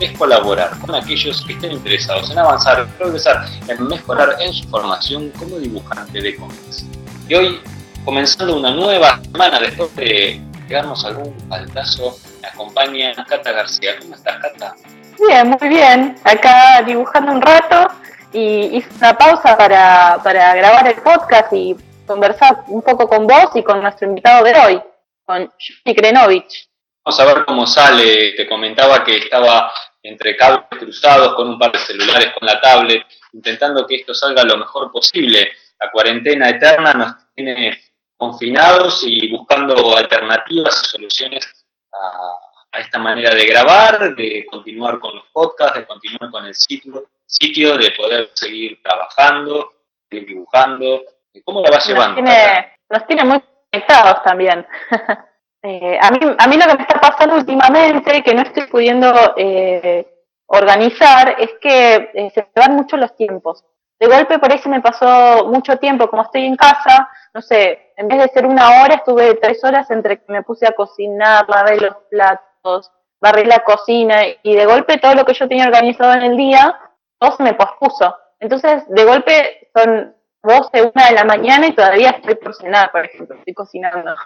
es colaborar con aquellos que estén interesados en avanzar, progresar, en mejorar en su formación como dibujante de cómics. Y hoy, comenzando una nueva semana después de llegarnos algún faltazo, me acompaña Cata García. ¿Cómo estás, Cata? Bien, muy bien. Acá dibujando un rato y hice una pausa para, para grabar el podcast y conversar un poco con vos y con nuestro invitado de hoy, con Johnny Krenovich. Vamos a ver cómo sale. Te comentaba que estaba entre cables cruzados con un par de celulares con la tablet, intentando que esto salga lo mejor posible. La cuarentena eterna nos tiene confinados y buscando alternativas y soluciones a, esta manera de grabar, de continuar con los podcasts, de continuar con el sitio, sitio de poder seguir trabajando, seguir dibujando. ¿Cómo lo vas llevando? nos tiene muy conectados también. Eh, a, mí, a mí lo que me está pasando últimamente, que no estoy pudiendo eh, organizar, es que eh, se van mucho los tiempos. De golpe por eso me pasó mucho tiempo, como estoy en casa, no sé, en vez de ser una hora, estuve tres horas entre que me puse a cocinar, lavé los platos, barrí la cocina, y de golpe todo lo que yo tenía organizado en el día, todo se me pospuso. Entonces, de golpe son 12, una de la mañana y todavía estoy por cenar, por ejemplo, estoy cocinando.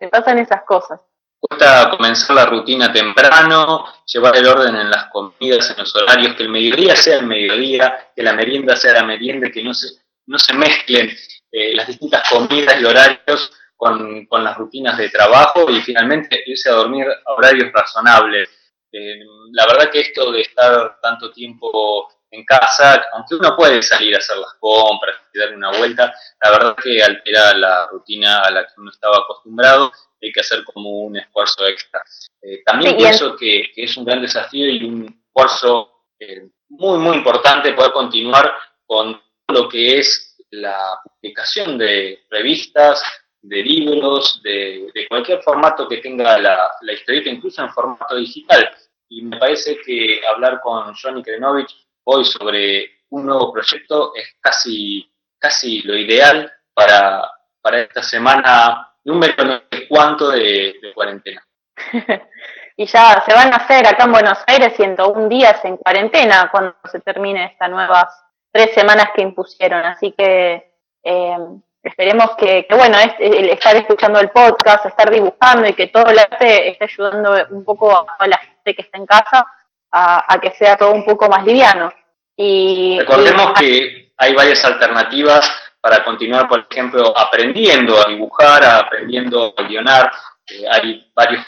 Me pasan esas cosas. Gusta comenzar la rutina temprano, llevar el orden en las comidas, en los horarios, que el mediodía sea el mediodía, que la merienda sea la merienda, que no se, no se mezclen eh, las distintas comidas y horarios con, con, las rutinas de trabajo y finalmente irse a dormir a horarios razonables. Eh, la verdad que esto de estar tanto tiempo en casa, aunque uno puede salir a hacer las compras y darle una vuelta, la verdad que altera la rutina a la que uno estaba acostumbrado, hay que hacer como un esfuerzo extra. Eh, también pienso que, es un gran desafío y un esfuerzo eh, muy, muy importante poder continuar con lo que es la publicación de revistas, de libros, de, cualquier formato que tenga la, la historieta, incluso en formato digital. Y me parece que hablar con Johnny Krenovich hoy sobre un nuevo proyecto es casi, casi lo ideal para, para esta semana número no sé cuánto de, cuarentena. y ya se van a hacer acá en Buenos Aires 101 días en cuarentena cuando se termine estas nuevas tres semanas que impusieron. Así que eh, esperemos que, bueno, es, estar escuchando el podcast, estar dibujando y que todo el arte esté ayudando un poco a la gente que está en casa a, que sea todo un poco más liviano. Y, Recordemos que hay varias alternativas para continuar, por ejemplo, aprendiendo a dibujar, aprendiendo a guionar. Eh, hay varios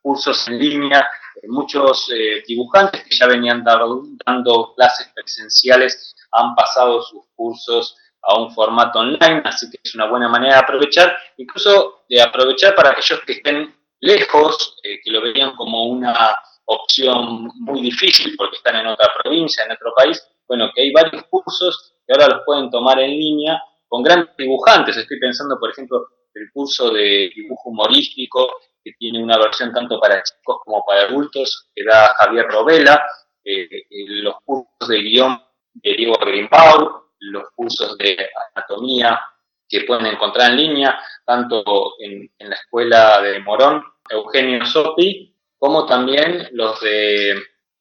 cursos en línea, eh, muchos eh, dibujantes que ya venían dando clases presenciales han pasado sus cursos a un formato online, así que es una buena manera de aprovechar, incluso de aprovechar para aquellos que estén lejos, que lo veían como una opción muy difícil porque están en otra provincia, en otro país, bueno, que hay varios cursos que ahora los pueden tomar en línea con grandes dibujantes. Estoy pensando, por ejemplo, el curso de dibujo humorístico, que tiene una versión tanto para chicos como para adultos, que da Javier Robela, eh, eh, los cursos de guion de Diego Greenbaum, los cursos de anatomía que pueden encontrar en línea, tanto en, en la escuela de Morón, Eugenio Sopi, como también los de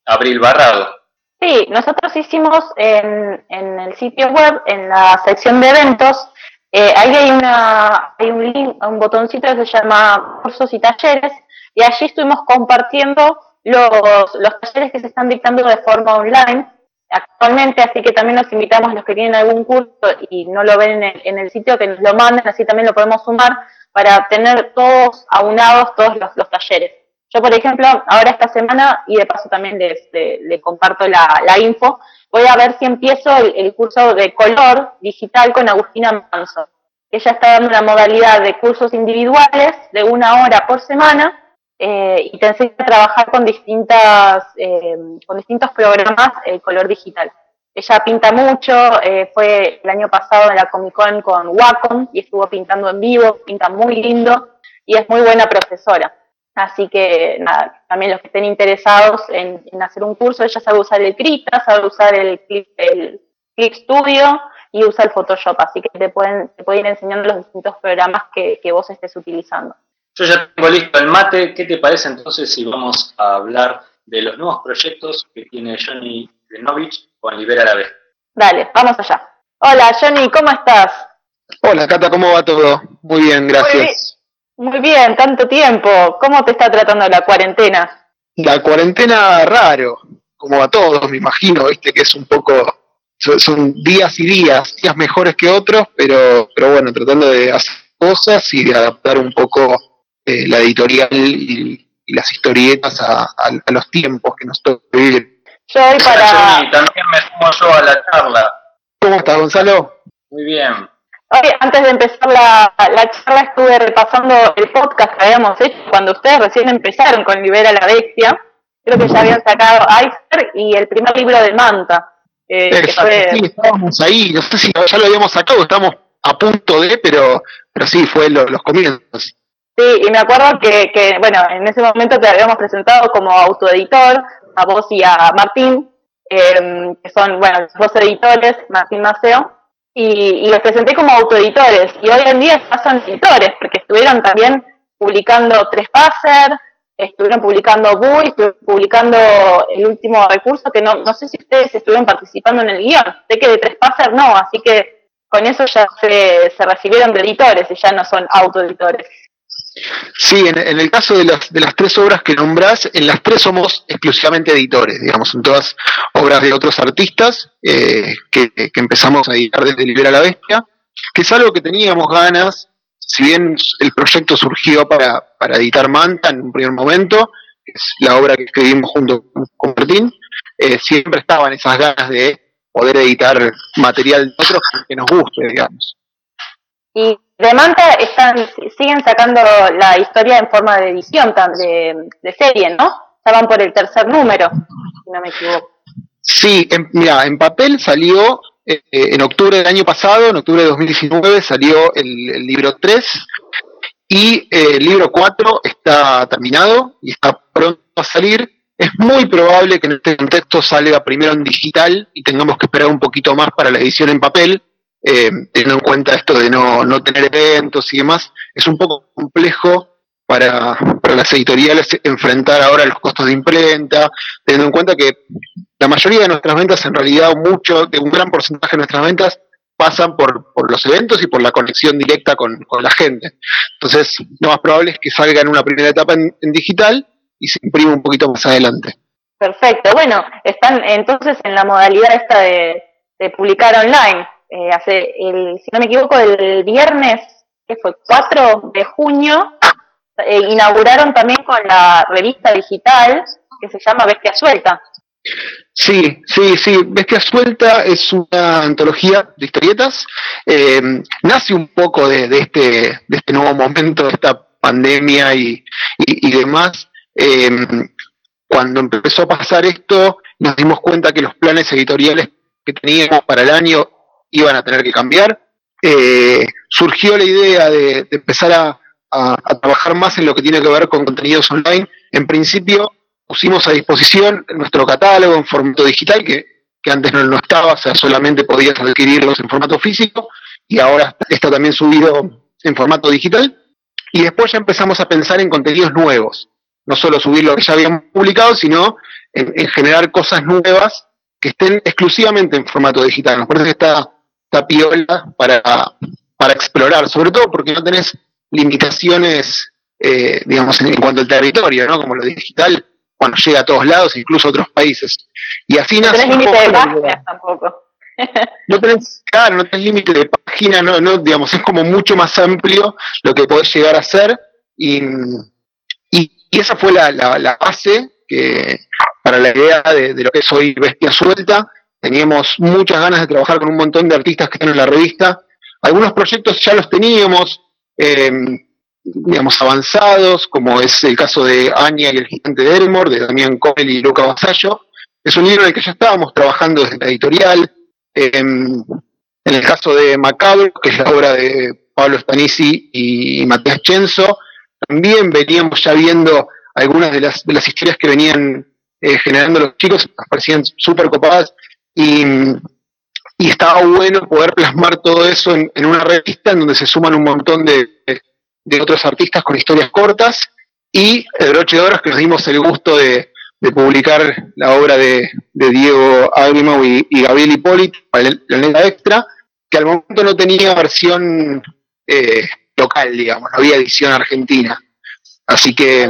Abril Barrado. Sí, nosotros hicimos en, en el sitio web, en la sección de eventos, eh, ahí hay, una, hay un link, un botoncito que se llama cursos y talleres, y allí estuvimos compartiendo los, los talleres que se están dictando de forma online actualmente, así que también los invitamos a los que tienen algún curso y no lo ven en el, en el sitio, que nos lo manden, así también lo podemos sumar para tener todos aunados todos los, los talleres. Yo, por ejemplo, ahora esta semana, y de paso también les, comparto la, info, voy a ver si empiezo el, curso de color digital con Agustina Manso. Ella está dando una modalidad de cursos individuales de una hora por semana eh, y te enseña a trabajar con, distintas, eh, con distintos programas el color digital. Ella pinta mucho, eh, fue el año pasado en la Comic Con con Wacom y estuvo pintando en vivo, pinta muy lindo y es muy buena profesora. Así que nada, también los que estén interesados en, hacer un curso, ella sabe usar el Krita, sabe usar el Clip, el Clip Studio y usa el Photoshop, así que te pueden, te pueden ir enseñando los distintos programas que, que vos estés utilizando. Yo ya tengo listo el mate, ¿qué te parece entonces si vamos a hablar de los nuevos proyectos que tiene Johnny Grenovich con Libera la Vez? Dale, vamos allá. Hola Johnny, ¿cómo estás? Hola Cata, ¿cómo va todo? Muy bien, gracias. Muy bien, tanto tiempo. ¿Cómo te está tratando la cuarentena? La cuarentena raro, como a todos, me imagino, viste que es un poco son días y días, días mejores que otros, pero, pero bueno, tratando de hacer cosas y de adaptar un poco eh, la editorial y, las historietas a, los tiempos que nos toca vivir. Yo hoy para... también me sumo yo a la charla. ¿Cómo estás, Gonzalo? Muy bien. Hoy, antes de empezar la, la charla, estuve repasando el podcast que habíamos hecho cuando ustedes recién empezaron con Libera la Bestia. Creo que ya habían sacado Iceberg y el primer libro de Manta. Eh, sí, estábamos ahí, no sé si ya lo habíamos sacado, estamos a punto de, pero, pero sí, fue los comienzos. Sí, y me acuerdo que, que, bueno, en ese momento te habíamos presentado como autoeditor, a vos y a Martín, em, que son, bueno, los dos editores, Martín Maceo, y, y los presenté como autoeditores, y hoy en día ya son editores, porque estuvieron también publicando Tres Passer, estuvieron publicando BUI, estuvieron publicando el último recurso, que no, no sé si ustedes estuvieron participando en el guion, sé que de Tres Passer no, así que con eso ya se, se recibieron de editores y ya no son autoeditores. Sí, en, el caso de las, de las tres obras que nombrás, en las tres somos exclusivamente editores, digamos, en todas obras de otros artistas eh, que, que, empezamos a editar desde Libera la Bestia, que es algo que teníamos ganas si bien el proyecto surgió para, editar Manta en un primer momento, es la obra que escribimos junto con Martín, eh, siempre estaban esas ganas de poder editar material de otros que nos guste, digamos. Y de Manta están, siguen sacando la historia en forma de edición de, serie, ¿no? Estaban por el tercer número, si no me equivoco. Sí, mira, en papel salió eh, en octubre del año pasado, en octubre de 2019, salió el, libro 3 y eh, el libro 4 está terminado y está pronto a salir. Es muy probable que en este contexto salga primero en digital y tengamos que esperar un poquito más para la edición en papel, eh, teniendo en cuenta esto de no, no tener eventos y demás. Es un poco complejo para, para las editoriales enfrentar ahora los costos de imprenta, teniendo en cuenta que la mayoría de nuestras ventas, en realidad mucho, de un gran porcentaje de nuestras ventas, pasan por, por los eventos y por la conexión directa con, la gente. Entonces, lo más probable es que salga en una primera etapa en, digital y se imprime un poquito más adelante. Perfecto. Bueno, están entonces en la modalidad esta de, publicar online. Eh, hace el, si no me equivoco, el viernes, que fue 4 de junio, eh, inauguraron también con la revista digital que se llama Bestia Suelta. Sí, sí, sí. Bestia Suelta es una antología de historietas. Eh, nace un poco de, este, de este nuevo momento, de esta pandemia y, demás. Eh, cuando empezó a pasar esto, nos dimos cuenta que los planes editoriales que teníamos para el año iban a tener que cambiar. Eh, surgió la idea de, empezar a, trabajar más en lo que tiene que ver con contenidos online. En principio, pusimos a disposición nuestro catálogo en formato digital, que, antes no, estaba, o sea, solamente podías adquirirlos en formato físico, y ahora está también subido en formato digital. Y después ya empezamos a pensar en contenidos nuevos, no solo subir lo que ya habíamos publicado, sino en, generar cosas nuevas que estén exclusivamente en formato digital. Nos parece que está, está piola para, para explorar, sobre todo porque no tenés limitaciones, eh, digamos, en, cuanto al territorio, ¿no? Como lo digital, cuando llega a todos lados, incluso a otros países. Y así no tenés límite de páginas tampoco. no tenés, claro, no tenés límite de página, no, no, digamos, es como mucho más amplio lo que podés llegar a hacer. Y, y, esa fue la, la, base que para la idea de, lo que es hoy Bestia Suelta. Teníamos muchas ganas de trabajar con un montón de artistas que están en la revista. Algunos proyectos ya los teníamos, eh, digamos, avanzados, como es el caso de Anya y el gigante de Elmore, de Damián Coel y Luca Vasallo. Es un libro en el que ya estábamos trabajando desde la editorial. en el caso de Macabro, que es la obra de Pablo Stanisi y Matías Chenzo, también veníamos ya viendo algunas de las, de las historias que venían eh, generando los chicos, nos parecían súper copadas y, y, estaba bueno poder plasmar todo eso en, una revista en donde se suman un montón de, de, otros artistas con historias cortas y el broche de horas que nos dimos el gusto de, de publicar la obra de, Diego Agrimau y, y, Gabriel Hipólito, la Neta Extra, que al momento no tenía versión eh, local, digamos, no había edición argentina. Así que,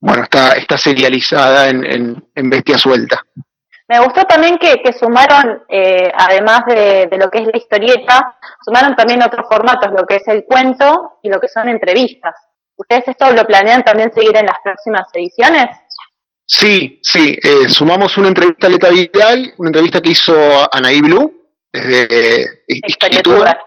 bueno, está, está serializada en, en, Bestia Suelta. Me gustó también que, sumaron, eh, además de, de, lo que es la historieta, sumaron también otros formatos, lo que es el cuento y lo que son entrevistas. ¿Ustedes esto lo planean también seguir en las próximas ediciones? Sí, sí, eh, sumamos una entrevista a Leta Vidal, una entrevista que hizo Anaí Blue, desde Historietura.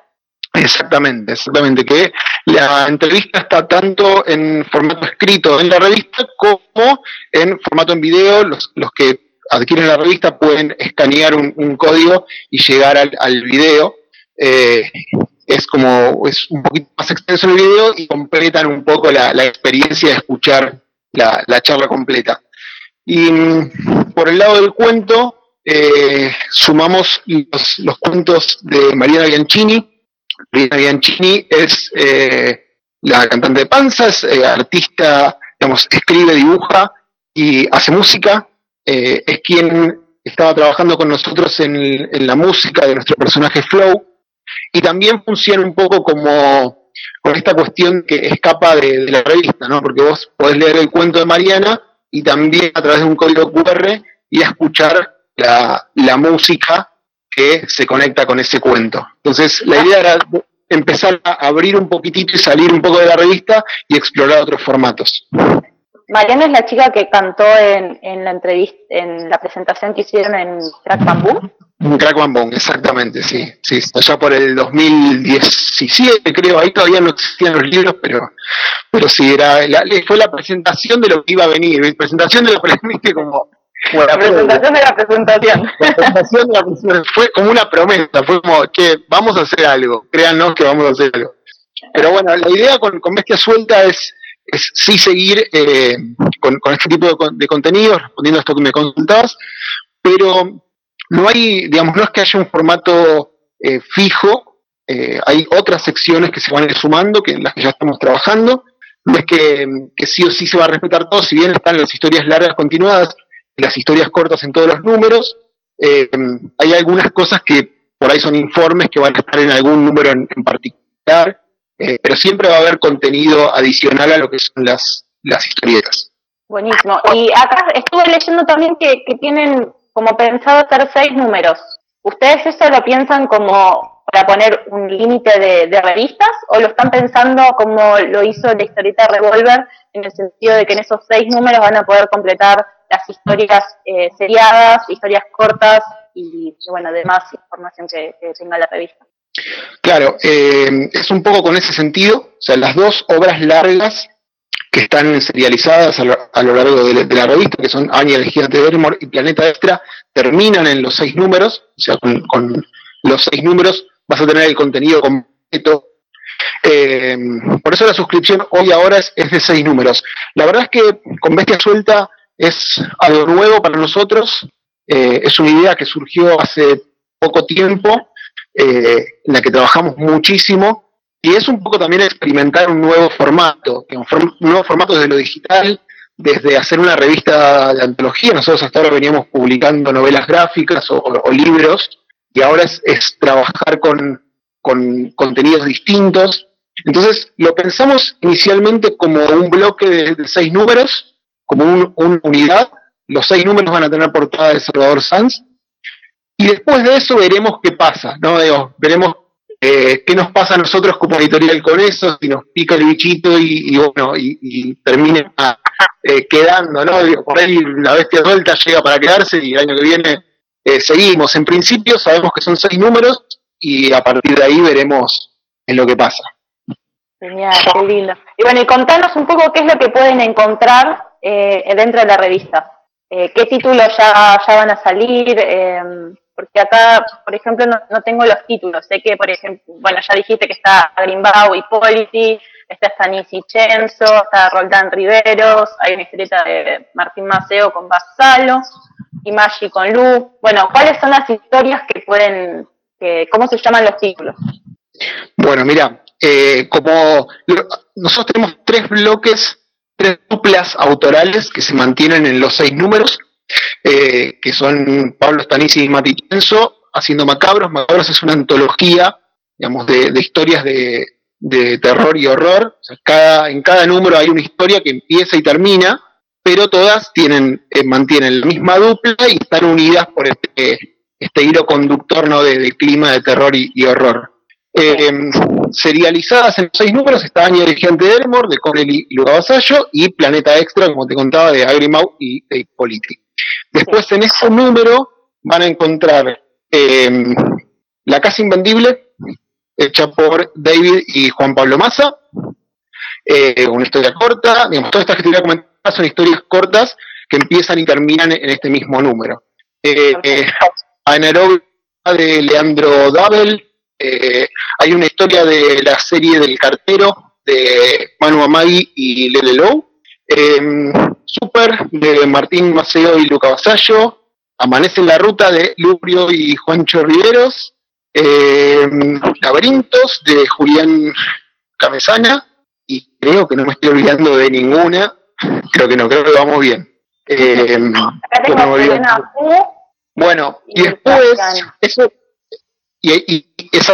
Exactamente, exactamente, que la entrevista está tanto en formato escrito en la revista como en formato en video. Los, los que adquieren la revista pueden escanear un, código y llegar al, al video. Eh, es como, es un poquito más extenso el video y completan un poco la, experiencia de escuchar la, la, charla completa. Y mm, por el lado del cuento, eh, sumamos los, los cuentos de Mariana Bianchini, Rina Bianchini es eh, la cantante de panzas, eh, artista, digamos, escribe, dibuja y hace música. Eh, es quien estaba trabajando con nosotros en, la música de nuestro personaje Flow. Y también funciona un poco como con esta cuestión que escapa de, la revista, ¿no? Porque vos podés leer el cuento de Mariana y también a través de un código QR y escuchar la música que se conecta con ese cuento. Entonces, la idea era empezar a abrir un poquitito y salir un poco de la revista y explorar otros formatos. Mariana es la chica que cantó en, en la entrevista, en la presentación que hicieron en Crack Bamboo. En Crack Bamboo, exactamente, sí, sí, allá por el 2017 creo, ahí todavía no existían los libros, pero, pero sí, era, fue la presentación de lo que iba a venir, presentación de lo que como la presentación de la presentación. La presentación de la presentación fue como una promesa, fue como, que vamos a hacer algo, créanos que vamos a hacer algo. Pero bueno, la idea con, con Bestia Suelta es, es sí seguir eh, con, este tipo de, de contenidos, respondiendo a esto que me consultabas, pero no hay, digamos, no es que haya un formato eh, fijo, eh, hay otras secciones que se van sumando, que en las que ya estamos trabajando, no es que, sí o sí se va a respetar todo, si bien están las historias largas continuadas, las historias cortas en todos los números. Hay algunas cosas que por ahí son informes que van a estar en algún número en, particular, eh, pero siempre va a haber contenido adicional a lo que son las, las historietas. Buenísimo. Y acá estuve leyendo también que, tienen como pensado hacer seis números. ¿Ustedes eso lo piensan como para poner un límite de, de, revistas o lo están pensando como lo hizo la historieta Revolver en el sentido de que en esos seis números van a poder completar las historias eh, seriadas, historias cortas y, bueno, demás información que, tenga la revista. Claro, eh, es un poco con ese sentido, o sea, las dos obras largas que están serializadas a lo, largo de, la revista, que son Aña el Gigante de Evermore y Planeta Extra, terminan en los seis números, o sea, con, los seis números vas a tener el contenido completo. Eh, por eso la suscripción hoy ahora es, es, de seis números. La verdad es que con Bestia Suelta es algo nuevo para nosotros, eh, es una idea que surgió hace poco tiempo, eh, en la que trabajamos muchísimo, y es un poco también experimentar un nuevo formato, un, nuevo formato desde lo digital, desde hacer una revista de antología, nosotros hasta ahora veníamos publicando novelas gráficas o, libros, y ahora es, trabajar con, contenidos distintos. Entonces lo pensamos inicialmente como un bloque de seis números, como una unidad. Los seis números van a tener portada de Salvador Sanz. Y después de eso veremos qué pasa, ¿no? veremos eh, qué nos pasa a nosotros como editorial con eso, si nos pica el bichito y, bueno, y, termina eh, quedando, ¿no? por ahí la bestia suelta llega para quedarse y el año que viene eh, seguimos. En principio sabemos que son seis números y a partir de ahí veremos en lo que pasa. Genial, qué lindo. Y bueno, y contanos un poco qué es lo que pueden encontrar eh, dentro de la revista. Eh, ¿Qué títulos ya, ya van a salir? Em, porque acá, por ejemplo, no, tengo los títulos. Sé que, por ejemplo, bueno, ya dijiste que está Grimbau y Polity, está Stanissi Chenzo, está Roldán Riveros, hay una historieta de Martín Maceo con Basalo y Maggi con Lu. Bueno, ¿cuáles son las historias que pueden, cómo se llaman los títulos? Bueno, mira, eh, como nosotros tenemos tres bloques, tres duplas autorales que se mantienen en los seis números, eh, que son Pablo Stanisi y Mati Chenzo, haciendo Macabros. Macabros es una antología, digamos, de, historias de, terror y horror. cada, en cada número hay una historia que empieza y termina, pero todas tienen, eh, mantienen la misma dupla y están unidas por este, este hilo conductor ¿no? de, clima de terror y horror. Eh, serializadas en seis números está Año Dirigente de Elmore, de Connelly y Luga Vasallo, y Planeta Extra, como te contaba, de Agrimau y de Politi. Después en ese número van a encontrar em, La Casa Invendible, hecha por David y Juan Pablo Massa, eh, una historia corta, digamos, todas estas que te voy a comentar son historias cortas que empiezan y terminan en este mismo número. Eh, eh de Leandro Dabel, eh, hay una historia de la serie del cartero de Manu Amagui y Lele Low. Super de Martín Maceo y Luca Vasallo. Amanece en la ruta de Lubrio y Juancho Riveros. Em, Laberintos de Julián Camesana. Y creo que no me estoy olvidando de ninguna. Creo que no, creo que vamos bien. Em, bueno, y después, eso, y,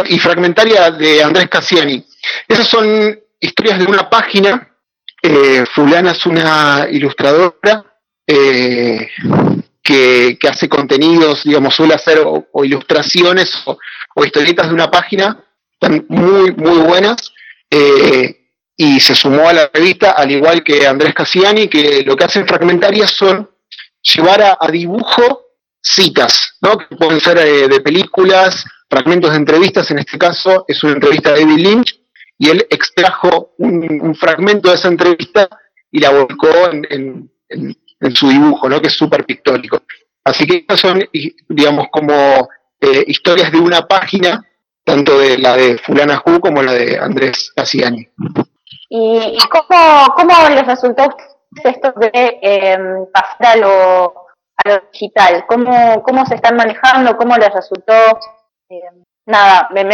y, fragmentaria de Andrés Cassiani. Esas son historias de una página. Eh, fulana es una ilustradora eh, que, hace contenidos, digamos, suele hacer o, ilustraciones o, historietas de una página, están muy, muy buenas. Eh, y se sumó a la revista, al igual que Andrés Cassiani, que lo que hacen fragmentarias son llevar a, dibujo citas, ¿no? que pueden ser de películas, fragmentos de entrevistas, en este caso es una entrevista de David Lynch, y él extrajo un, fragmento de esa entrevista y la volcó en, su dibujo, ¿no? que es súper pictórico. Así que estas son, digamos, como eh, historias de una página, tanto de la de Fulana Hu como la de Andrés Cassiani. ¿Y, cómo, cómo les resultó esto de eh, pasar a lo, a lo digital? ¿Cómo, ¿Cómo se están manejando? ¿Cómo les resultó eh, nada, me,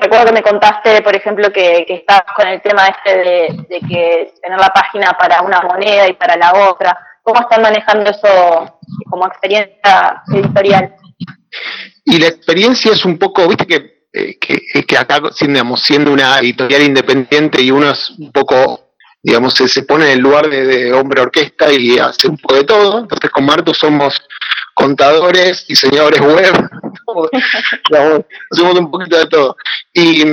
recuerdo que me contaste, por ejemplo, que, que estabas con el tema este de, que tener la página para una moneda y para la otra. ¿Cómo están manejando eso como experiencia editorial? Y la experiencia es un poco, viste que, eh, que, que acá, digamos, siendo una editorial independiente y uno es un poco, digamos, se, pone en el lugar de, hombre orquesta y hace un poco de todo. Entonces con Marto somos contadores, diseñadores web, hacemos un poquito de todo. Y,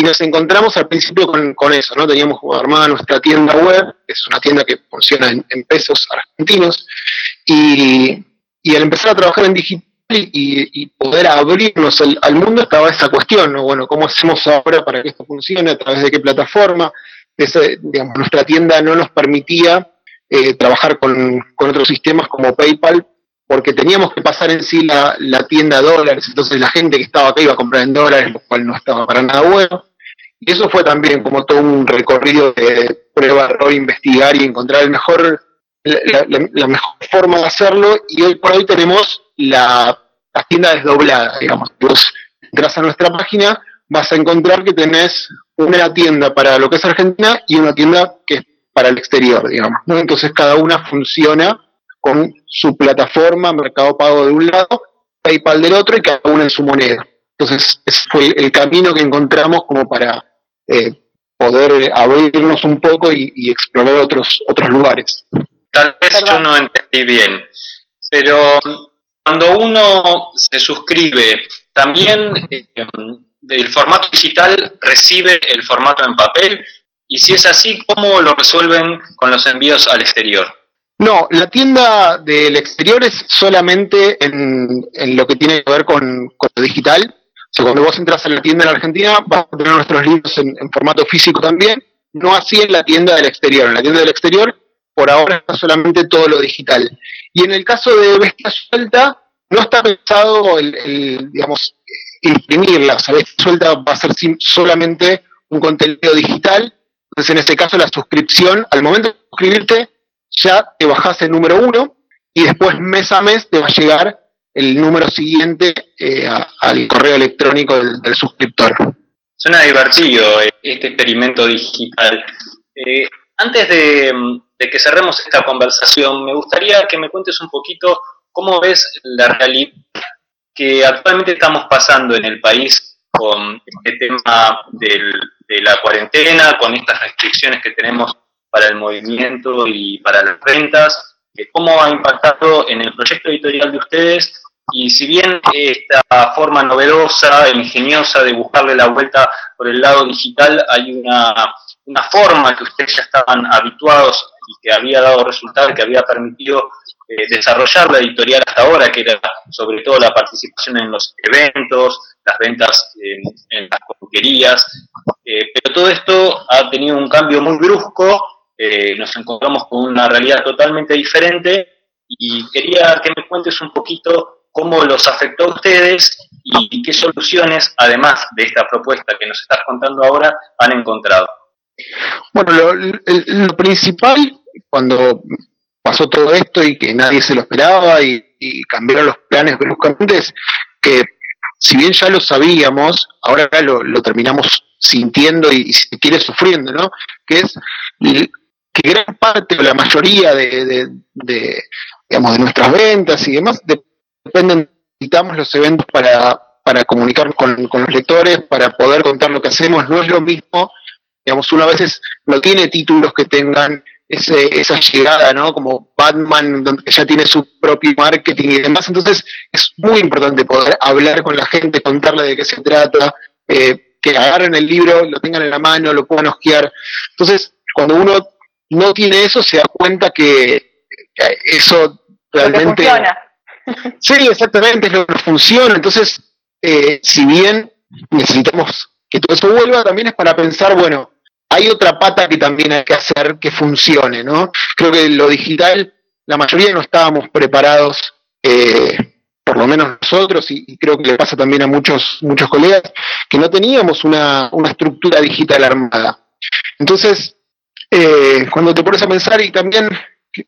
nos encontramos al principio con, eso, ¿no? Teníamos armada nuestra tienda web, es una tienda que funciona en, pesos argentinos, y, al empezar a trabajar en digital y, poder abrirnos al, mundo estaba esa cuestión, ¿no? Bueno, ¿cómo hacemos ahora para que esto funcione? ¿A través de qué plataforma? Nuestra tienda no nos permitía eh, trabajar con, otros sistemas como PayPal porque teníamos que pasar en sí la, tienda dólares, entonces la gente que estaba acá iba a comprar en dólares, lo cual no estaba para nada bueno. Y eso fue también como todo un recorrido de prueba, error, investigar y encontrar el mejor, la, mejor forma de hacerlo. Y hoy por hoy tenemos la, tienda desdoblada, digamos. Vos entras a nuestra página, vas a encontrar que tenés una tienda para lo que es Argentina y una tienda que es para el exterior, digamos. Entonces cada una funciona con su plataforma, Mercado Pago de un lado, PayPal del otro y cada uno en su moneda. Entonces, ese fue el camino que encontramos como para eh, poder abrirnos un poco y, explorar otros, otros lugares. Tal vez yo no entendí bien, pero cuando uno se suscribe, también eh, el formato digital recibe el formato en papel, y si es así, ¿cómo lo resuelven con los envíos al exterior? No, la tienda del exterior es solamente en, lo que tiene que ver con, lo digital. sea, cuando vos entras a la tienda en Argentina, vas a tener nuestros libros en, formato físico también, no así en la tienda del exterior. En la tienda del exterior, por ahora está solamente todo lo digital. Y en el caso de Bestia Suelta, no está pensado el, digamos, imprimirla. O sea, Suelta va a ser solamente un contenido digital. Entonces, en este caso, la suscripción, al momento de suscribirte, ya te bajás el número uno y después mes a mes te va a llegar el número siguiente eh, al correo electrónico del, suscriptor. Suena divertido eh, este experimento digital. Eh, antes de, que cerremos esta conversación, me gustaría que me cuentes un poquito cómo ves la realidad que actualmente estamos pasando en el país con este tema de la cuarentena, con estas restricciones que tenemos para el movimiento y para las ventas, cómo ha impactado en el proyecto editorial de ustedes. Y si bien esta forma novedosa, ingeniosa de buscarle la vuelta por el lado digital, hay una, una forma que ustedes ya estaban habituados y que había dado resultado, que había permitido eh, desarrollar la editorial hasta ahora, que era sobre todo la participación en los eventos, las ventas en, las comiquerías, eh, pero todo esto ha tenido un cambio muy brusco, eh, nos encontramos con una realidad totalmente diferente y quería que me cuentes un poquito cómo los afectó a ustedes y qué soluciones, además de esta propuesta que nos estás contando ahora, han encontrado. Bueno, lo, principal, cuando pasó todo esto y que nadie se lo esperaba y, cambiaron los planes bruscamente, es que si bien ya lo sabíamos, ahora lo, lo terminamos sintiendo y, si quiere sufriendo, ¿no? Que es que gran parte o la mayoría de, de, digamos, de nuestras ventas y demás dependen, necesitamos los eventos para, para comunicar con, los lectores, para poder contar lo que hacemos. No es lo mismo, digamos, uno a veces no tiene títulos que tengan ese, esa llegada, ¿no? Como Batman, donde ya tiene su propio marketing y demás. Entonces, es muy importante poder hablar con la gente, contarle de qué se trata, eh, que agarren el libro, lo tengan en la mano, lo puedan osquear. Entonces, cuando uno no tiene eso, se da cuenta que, eso realmente... Sí, exactamente, es lo que funciona. Entonces, eh, si bien necesitamos que todo eso vuelva, también es para pensar, bueno, hay otra pata que también hay que hacer que funcione, ¿no? Creo que lo digital, la mayoría no estábamos preparados, eh, por lo menos nosotros, y, creo que le pasa también a muchos, muchos colegas, que no teníamos una, una estructura digital armada. Entonces, eh, cuando te pones a pensar, y también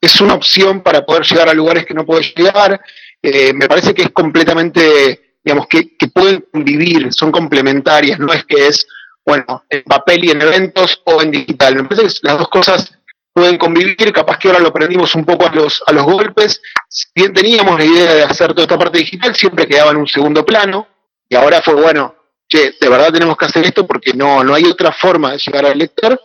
es una opción para poder llegar a lugares que no puedes llegar, eh, me parece que es completamente, digamos, que, pueden convivir, son complementarias, no es que es, bueno, en papel y en eventos o en digital. Me parece que las dos cosas pueden convivir, capaz que ahora lo aprendimos un poco a los, a los golpes. Si bien teníamos la idea de hacer toda esta parte digital, siempre quedaba en un segundo plano, y ahora fue, bueno, che, de verdad tenemos que hacer esto porque no, no hay otra forma de llegar al lector.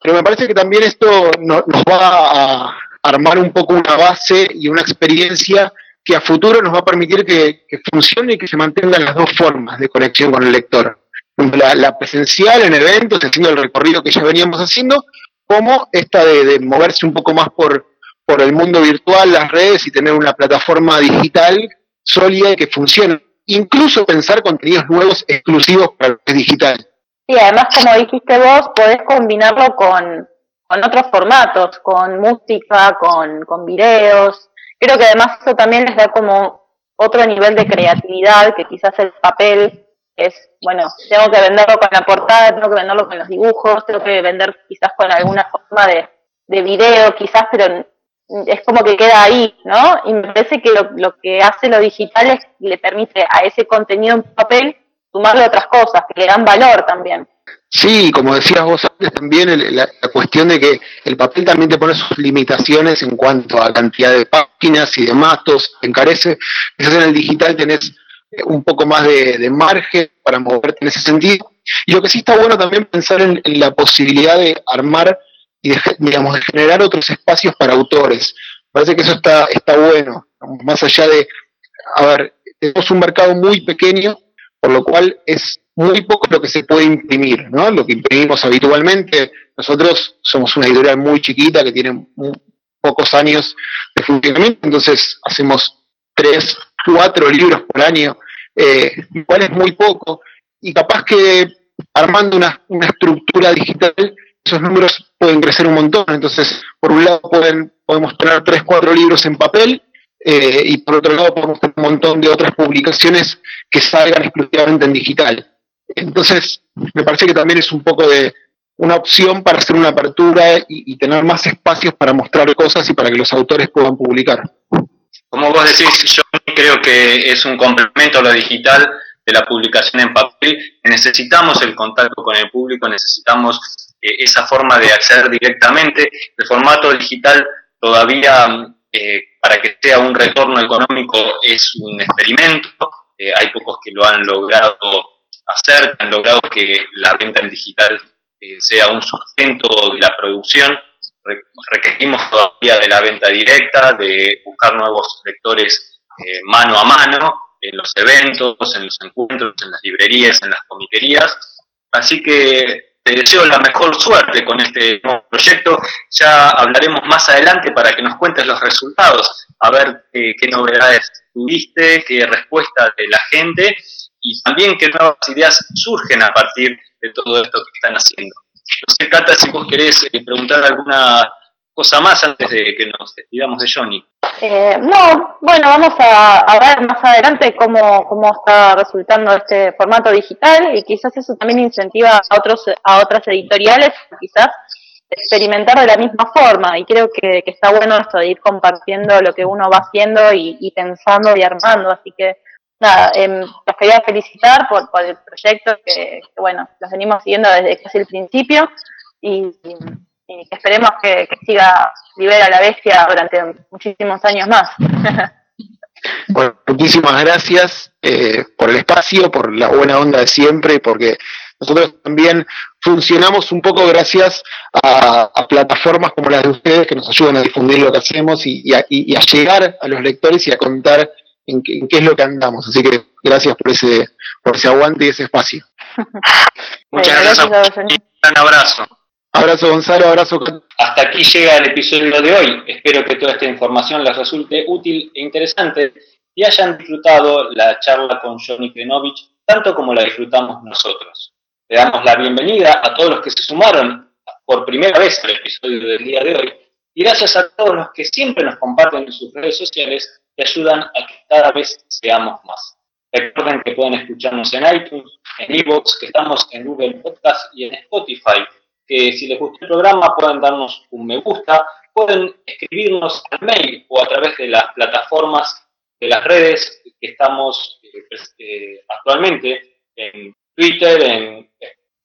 Pero me parece que también esto nos va a armar un poco una base y una experiencia que a futuro nos va a permitir que, funcione y que se mantengan las dos formas de conexión con el lector. La, presencial en eventos, haciendo el recorrido que ya veníamos haciendo, como esta de, moverse un poco más por, por el mundo virtual, las redes y tener una plataforma digital sólida y que funcione. Incluso pensar contenidos nuevos exclusivos para lo que es digital. Sí, además, como dijiste vos, podés combinarlo con, con otros formatos, con música, con, con videos, Creo que además eso también les da como otro nivel de creatividad que quizás el papel es, bueno, tengo que venderlo con la portada, tengo que venderlo con los dibujos, tengo que vender quizás con alguna forma de, de video, quizás, pero es como que queda ahí, ¿no? Y me parece que lo, lo que hace lo digital es le permite a ese contenido en papel sumarle otras cosas que le dan valor también. Sí, como decías vos antes, también la, cuestión de que el papel también te pone sus limitaciones en cuanto a cantidad de páginas y demás, todo encarece. Quizás en el digital tenés un poco más de, margen para moverte en ese sentido. Y lo que sí está bueno también pensar en, la posibilidad de armar y de, digamos, de generar otros espacios para autores. Parece que eso está, está bueno, más allá de, a ver, tenemos un mercado muy pequeño, por lo cual es muy poco lo que se puede imprimir, ¿no? Lo que imprimimos habitualmente, nosotros somos una editorial muy chiquita que tiene pocos años de funcionamiento, entonces hacemos tres, cuatro libros por año, eh, igual es muy poco, y capaz que armando una, estructura digital, esos números pueden crecer un montón. Entonces, por un lado podemos tener tres, cuatro libros en papel, eh, y por otro lado podemos tener un montón de otras publicaciones que salgan exclusivamente en digital. Entonces, me parece que también es un poco de una opción para hacer una apertura y, tener más espacios para mostrar cosas y para que los autores puedan publicar. Como vos decís, yo creo que es un complemento a lo digital de la publicación en papel. Necesitamos el contacto con el público, necesitamos eh, esa forma de acceder directamente. El formato digital todavía, eh, para que sea un retorno económico, es un experimento. Eh, hay pocos que lo han logrado hacer, han logrado que la venta en digital sea un sustento de la producción. Requerimos todavía de la venta directa, de buscar nuevos lectores mano a mano, en los eventos, en los encuentros, en las librerías, en las comiquerías. Así que te deseo la mejor suerte con este nuevo proyecto. Ya hablaremos más adelante para que nos cuentes los resultados, a ver qué, novedades tuviste, qué respuesta de la gente y también qué nuevas ideas surgen a partir de todo esto que están haciendo. No sé, Cata, si vos querés eh, preguntar alguna cosa más antes de que nos despidamos de Johnny. Eh, no, bueno, vamos a, ver más adelante cómo, cómo está resultando este formato digital y quizás eso también incentiva a otros a otras editoriales quizás experimentar de la misma forma y creo que, está bueno esto de ir compartiendo lo que uno va haciendo y, pensando y armando, así que nada, eh, los quería felicitar por, el proyecto que, que, bueno, los venimos siguiendo desde casi el principio y y esperemos que, siga Libera la Bestia durante muchísimos años más. Bueno, muchísimas gracias eh, por el espacio, por la buena onda de siempre, porque nosotros también funcionamos un poco gracias a, plataformas como las de ustedes que nos ayudan a difundir lo que hacemos y, a, llegar a los lectores y a contar en qué, es lo que andamos. Así que gracias por ese, por ese aguante y ese espacio. Muchas gracias. Un abrazo. Abrazo Gonzalo, abrazo. Hasta aquí llega el episodio de hoy. Espero que toda esta información les resulte útil e interesante y hayan disfrutado la charla con Johnny Krenovich tanto como la disfrutamos nosotros. Le damos la bienvenida a todos los que se sumaron por primera vez al episodio del día de hoy y gracias a todos los que siempre nos comparten en sus redes sociales y ayudan a que cada vez seamos más. Recuerden que pueden escucharnos en iTunes, en Evox, que estamos en Google Podcast y en Spotify que si les gustó el programa pueden darnos un me gusta, pueden escribirnos al mail o a través de las plataformas de las redes que estamos eh, eh, actualmente, en Twitter, en,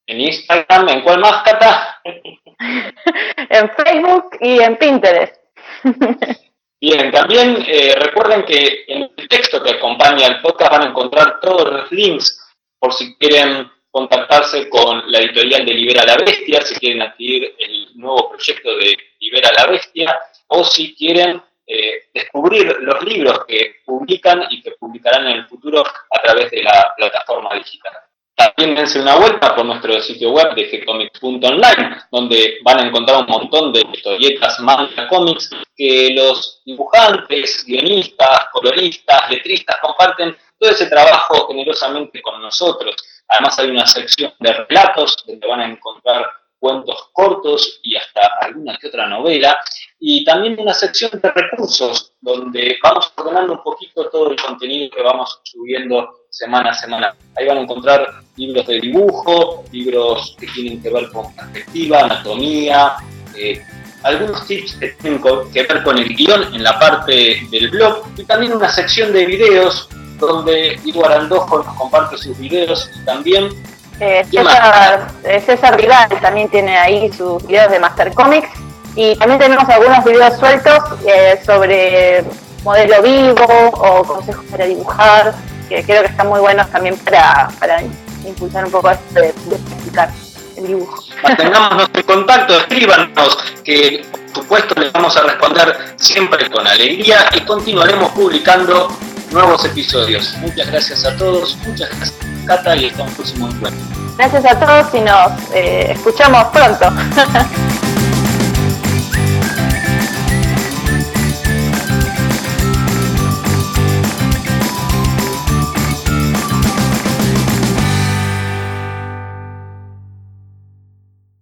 Instagram, ¿en cuál más, Cata? en Facebook y en Pinterest. Bien, también eh, recuerden que en el texto que acompaña el podcast van a encontrar todos los links por si quieren contactarse con la editorial de Libera la Bestia si quieren adquirir el nuevo proyecto de Libera la Bestia o si quieren eh, descubrir los libros que publican y que publicarán en el futuro a través de la plataforma digital. También dense una vuelta por nuestro sitio web de gcomics.online, donde van a encontrar un montón de historietas manga cómics que los dibujantes, guionistas, coloristas, letristas comparten todo ese trabajo generosamente con nosotros. Además hay una sección de relatos donde van a encontrar cuentos cortos y hasta alguna que otra novela. Y también una sección de recursos donde vamos ordenando un poquito todo el contenido que vamos subiendo semana a semana. Ahí van a encontrar libros de dibujo, libros que tienen que ver con perspectiva, anatomía, eh, algunos tips que tienen que ver con el guion en la parte del blog y también una sección de videos donde Ivo Arandojo nos comparte sus videos y también... Eh, César, eh, César Vidal también tiene ahí sus videos de Master Comics y también tenemos algunos videos sueltos eh, sobre modelo vivo o consejos para dibujar, que creo que están muy buenos también para, para impulsar un poco esto de, explicar el dibujo. Mantengámonos en contacto, escríbanos, que por supuesto les vamos a responder siempre con alegría y continuaremos publicando nuevos episodios. Muchas gracias a todos, muchas gracias Cata y hasta un próximo encuentro. Gracias a todos y nos eh, escuchamos pronto.